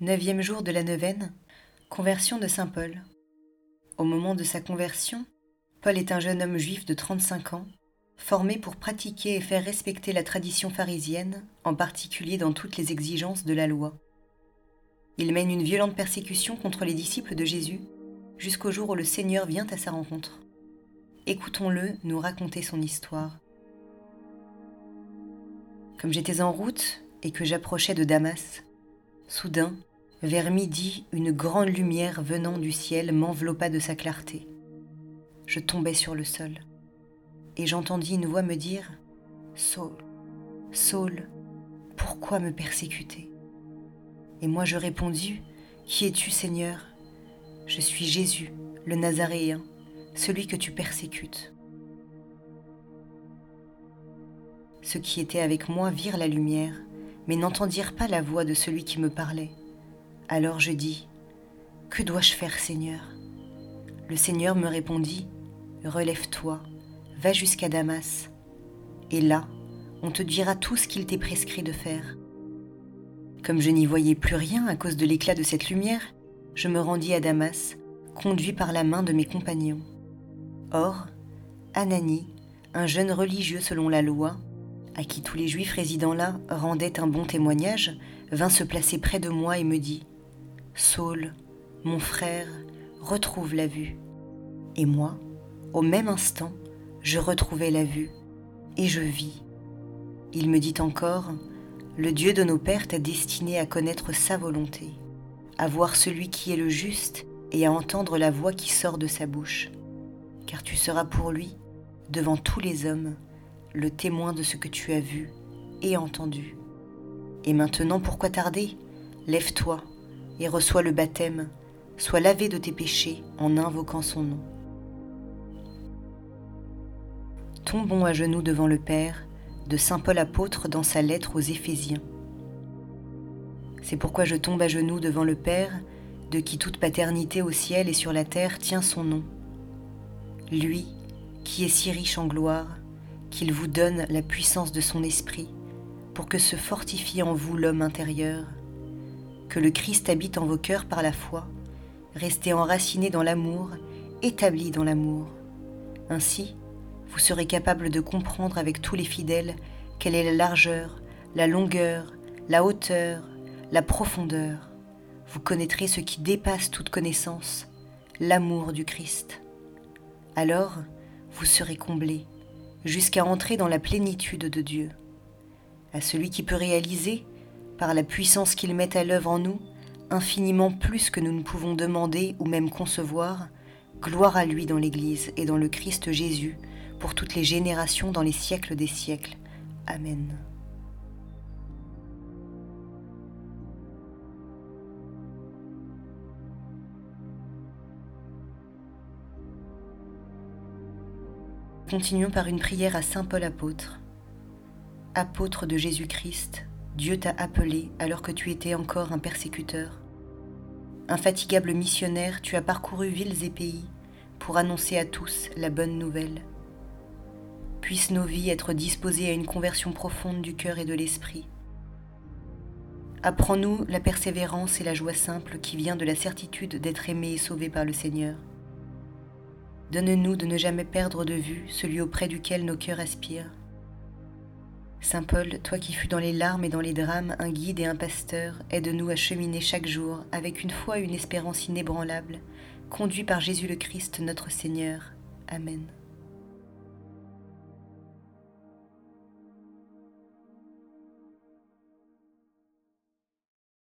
Neuvième jour de la neuvaine, conversion de Saint Paul. Au moment de sa conversion, Paul est un jeune homme juif de 35 ans, formé pour pratiquer et faire respecter la tradition pharisienne, en particulier dans toutes les exigences de la loi. Il mène une violente persécution contre les disciples de Jésus, jusqu'au jour où le Seigneur vient à sa rencontre. Écoutons-le nous raconter son histoire. Comme j'étais en route et que j'approchais de Damas, soudain, vers midi, une grande lumière venant du ciel m'enveloppa de sa clarté. Je tombais sur le sol, et j'entendis une voix me dire Saul, Saul, pourquoi me persécuter? Et moi je répondis Qui es-tu, Seigneur? Je suis Jésus, le Nazaréen, celui que tu persécutes. Ceux qui étaient avec moi virent la lumière, mais n'entendirent pas la voix de celui qui me parlait. Alors je dis, Que dois-je faire, Seigneur? Le Seigneur me répondit, Relève-toi, va jusqu'à Damas, et là, on te dira tout ce qu'il t'est prescrit de faire. Comme je n'y voyais plus rien à cause de l'éclat de cette lumière, je me rendis à Damas, conduit par la main de mes compagnons. Or, Anani, un jeune religieux selon la loi, à qui tous les juifs résidant là rendaient un bon témoignage, vint se placer près de moi et me dit Saul, mon frère, retrouve la vue. Et moi, au même instant, je retrouvai la vue, et je vis. Il me dit encore, Le Dieu de nos pères t'a destiné à connaître sa volonté, à voir celui qui est le juste et à entendre la voix qui sort de sa bouche. Car tu seras pour lui, devant tous les hommes, le témoin de ce que tu as vu et entendu. Et maintenant, pourquoi tarder? Lève-toi et reçois le baptême, sois lavé de tes péchés en invoquant son nom. Tombons à genoux devant le Père de Saint Paul apôtre dans sa lettre aux Éphésiens. C'est pourquoi je tombe à genoux devant le Père, de qui toute paternité au ciel et sur la terre tient son nom. Lui, qui est si riche en gloire, qu'il vous donne la puissance de son esprit, pour que se fortifie en vous l'homme intérieur, que le Christ habite en vos cœurs par la foi, restez enracinés dans l'amour, établis dans l'amour. Ainsi, vous serez capable de comprendre avec tous les fidèles quelle est la largeur, la longueur, la hauteur, la profondeur. Vous connaîtrez ce qui dépasse toute connaissance, l'amour du Christ. Alors, vous serez comblés jusqu'à entrer dans la plénitude de Dieu. À celui qui peut réaliser, par la puissance qu'il met à l'œuvre en nous, infiniment plus que nous ne pouvons demander ou même concevoir, gloire à lui dans l'Église et dans le Christ Jésus, pour toutes les générations dans les siècles des siècles. Amen. Continuons par une prière à Saint Paul apôtre. Apôtre de Jésus-Christ, Dieu t'a appelé alors que tu étais encore un persécuteur. Infatigable missionnaire, tu as parcouru villes et pays pour annoncer à tous la bonne nouvelle. Puissent nos vies être disposées à une conversion profonde du cœur et de l'esprit. Apprends-nous la persévérance et la joie simple qui vient de la certitude d'être aimé et sauvé par le Seigneur. Donne-nous de ne jamais perdre de vue celui auprès duquel nos cœurs aspirent. Saint Paul, toi qui fus dans les larmes et dans les drames un guide et un pasteur, aide-nous à cheminer chaque jour avec une foi et une espérance inébranlables, conduits par Jésus le Christ notre Seigneur. Amen.